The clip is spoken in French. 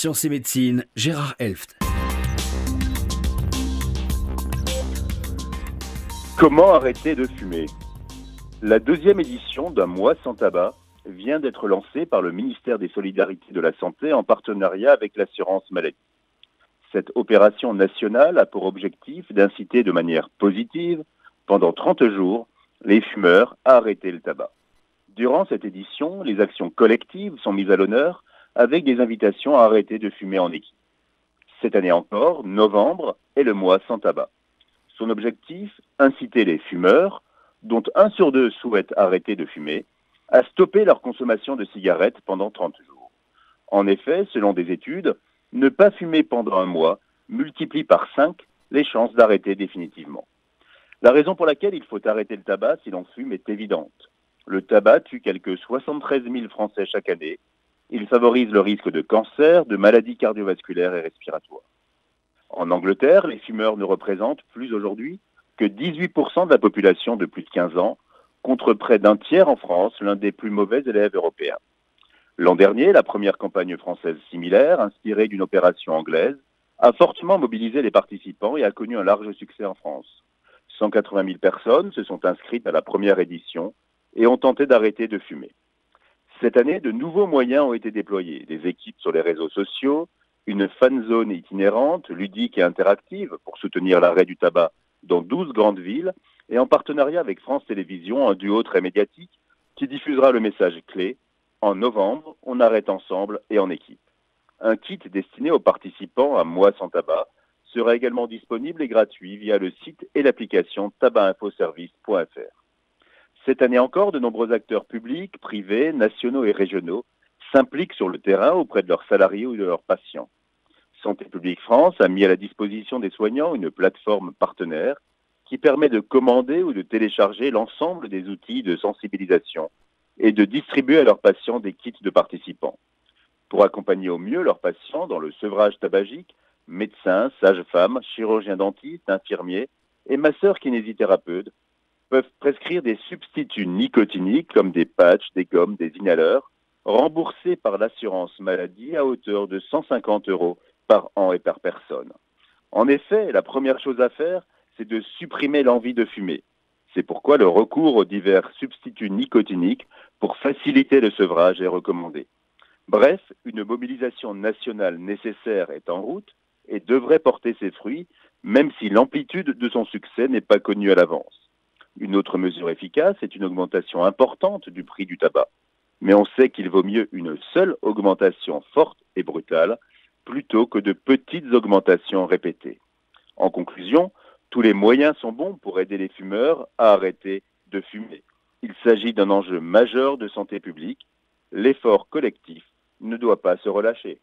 Sciences et Médecine, Gérard Elft. Comment arrêter de fumer? La deuxième édition d'un mois sans tabac vient d'être lancée par le ministère des Solidarités de la Santé en partenariat avec l'assurance maladie. Cette opération nationale a pour objectif d'inciter de manière positive, pendant 30 jours, les fumeurs à arrêter le tabac. Durant cette édition, les actions collectives sont mises à l'honneur avec des invitations à arrêter de fumer en équipe. Cette année encore, novembre est le mois sans tabac. Son objectif, inciter les fumeurs, dont un sur deux souhaitent arrêter de fumer, à stopper leur consommation de cigarettes pendant 30 jours. En effet, selon des études, ne pas fumer pendant un mois multiplie par 5 les chances d'arrêter définitivement. La raison pour laquelle il faut arrêter le tabac si l'on fume est évidente. Le tabac tue quelques 73 000 Français chaque année. Il favorise le risque de cancer, de maladies cardiovasculaires et respiratoires. En Angleterre, les fumeurs ne représentent plus aujourd'hui que 18% de la population de plus de 15 ans, contre près d'un tiers en France, l'un des plus mauvais élèves européens. L'an dernier, la première campagne française similaire, inspirée d'une opération anglaise, a fortement mobilisé les participants et a connu un large succès en France. 180 000 personnes se sont inscrites à la première édition et ont tenté d'arrêter de fumer. Cette année, de nouveaux moyens ont été déployés, des équipes sur les réseaux sociaux, une fan zone itinérante, ludique et interactive pour soutenir l'arrêt du tabac dans 12 grandes villes et en partenariat avec France Télévisions, un duo très médiatique qui diffusera le message clé En novembre, on arrête ensemble et en équipe. Un kit destiné aux participants à Mois sans tabac sera également disponible et gratuit via le site et l'application tabacinfoservice.fr. Cette année encore, de nombreux acteurs publics, privés, nationaux et régionaux s'impliquent sur le terrain auprès de leurs salariés ou de leurs patients. Santé publique France a mis à la disposition des soignants une plateforme partenaire qui permet de commander ou de télécharger l'ensemble des outils de sensibilisation et de distribuer à leurs patients des kits de participants. Pour accompagner au mieux leurs patients dans le sevrage tabagique, médecins, sages-femmes, chirurgiens dentistes, infirmiers et masseurs kinésithérapeutes peuvent prescrire des substituts nicotiniques comme des patchs, des gommes, des inhaleurs, remboursés par l'assurance maladie à hauteur de 150 euros par an et par personne. En effet, la première chose à faire, c'est de supprimer l'envie de fumer. C'est pourquoi le recours aux divers substituts nicotiniques pour faciliter le sevrage est recommandé. Bref, une mobilisation nationale nécessaire est en route et devrait porter ses fruits, même si l'amplitude de son succès n'est pas connue à l'avance. Une autre mesure efficace est une augmentation importante du prix du tabac. Mais on sait qu'il vaut mieux une seule augmentation forte et brutale plutôt que de petites augmentations répétées. En conclusion, tous les moyens sont bons pour aider les fumeurs à arrêter de fumer. Il s'agit d'un enjeu majeur de santé publique. L'effort collectif ne doit pas se relâcher.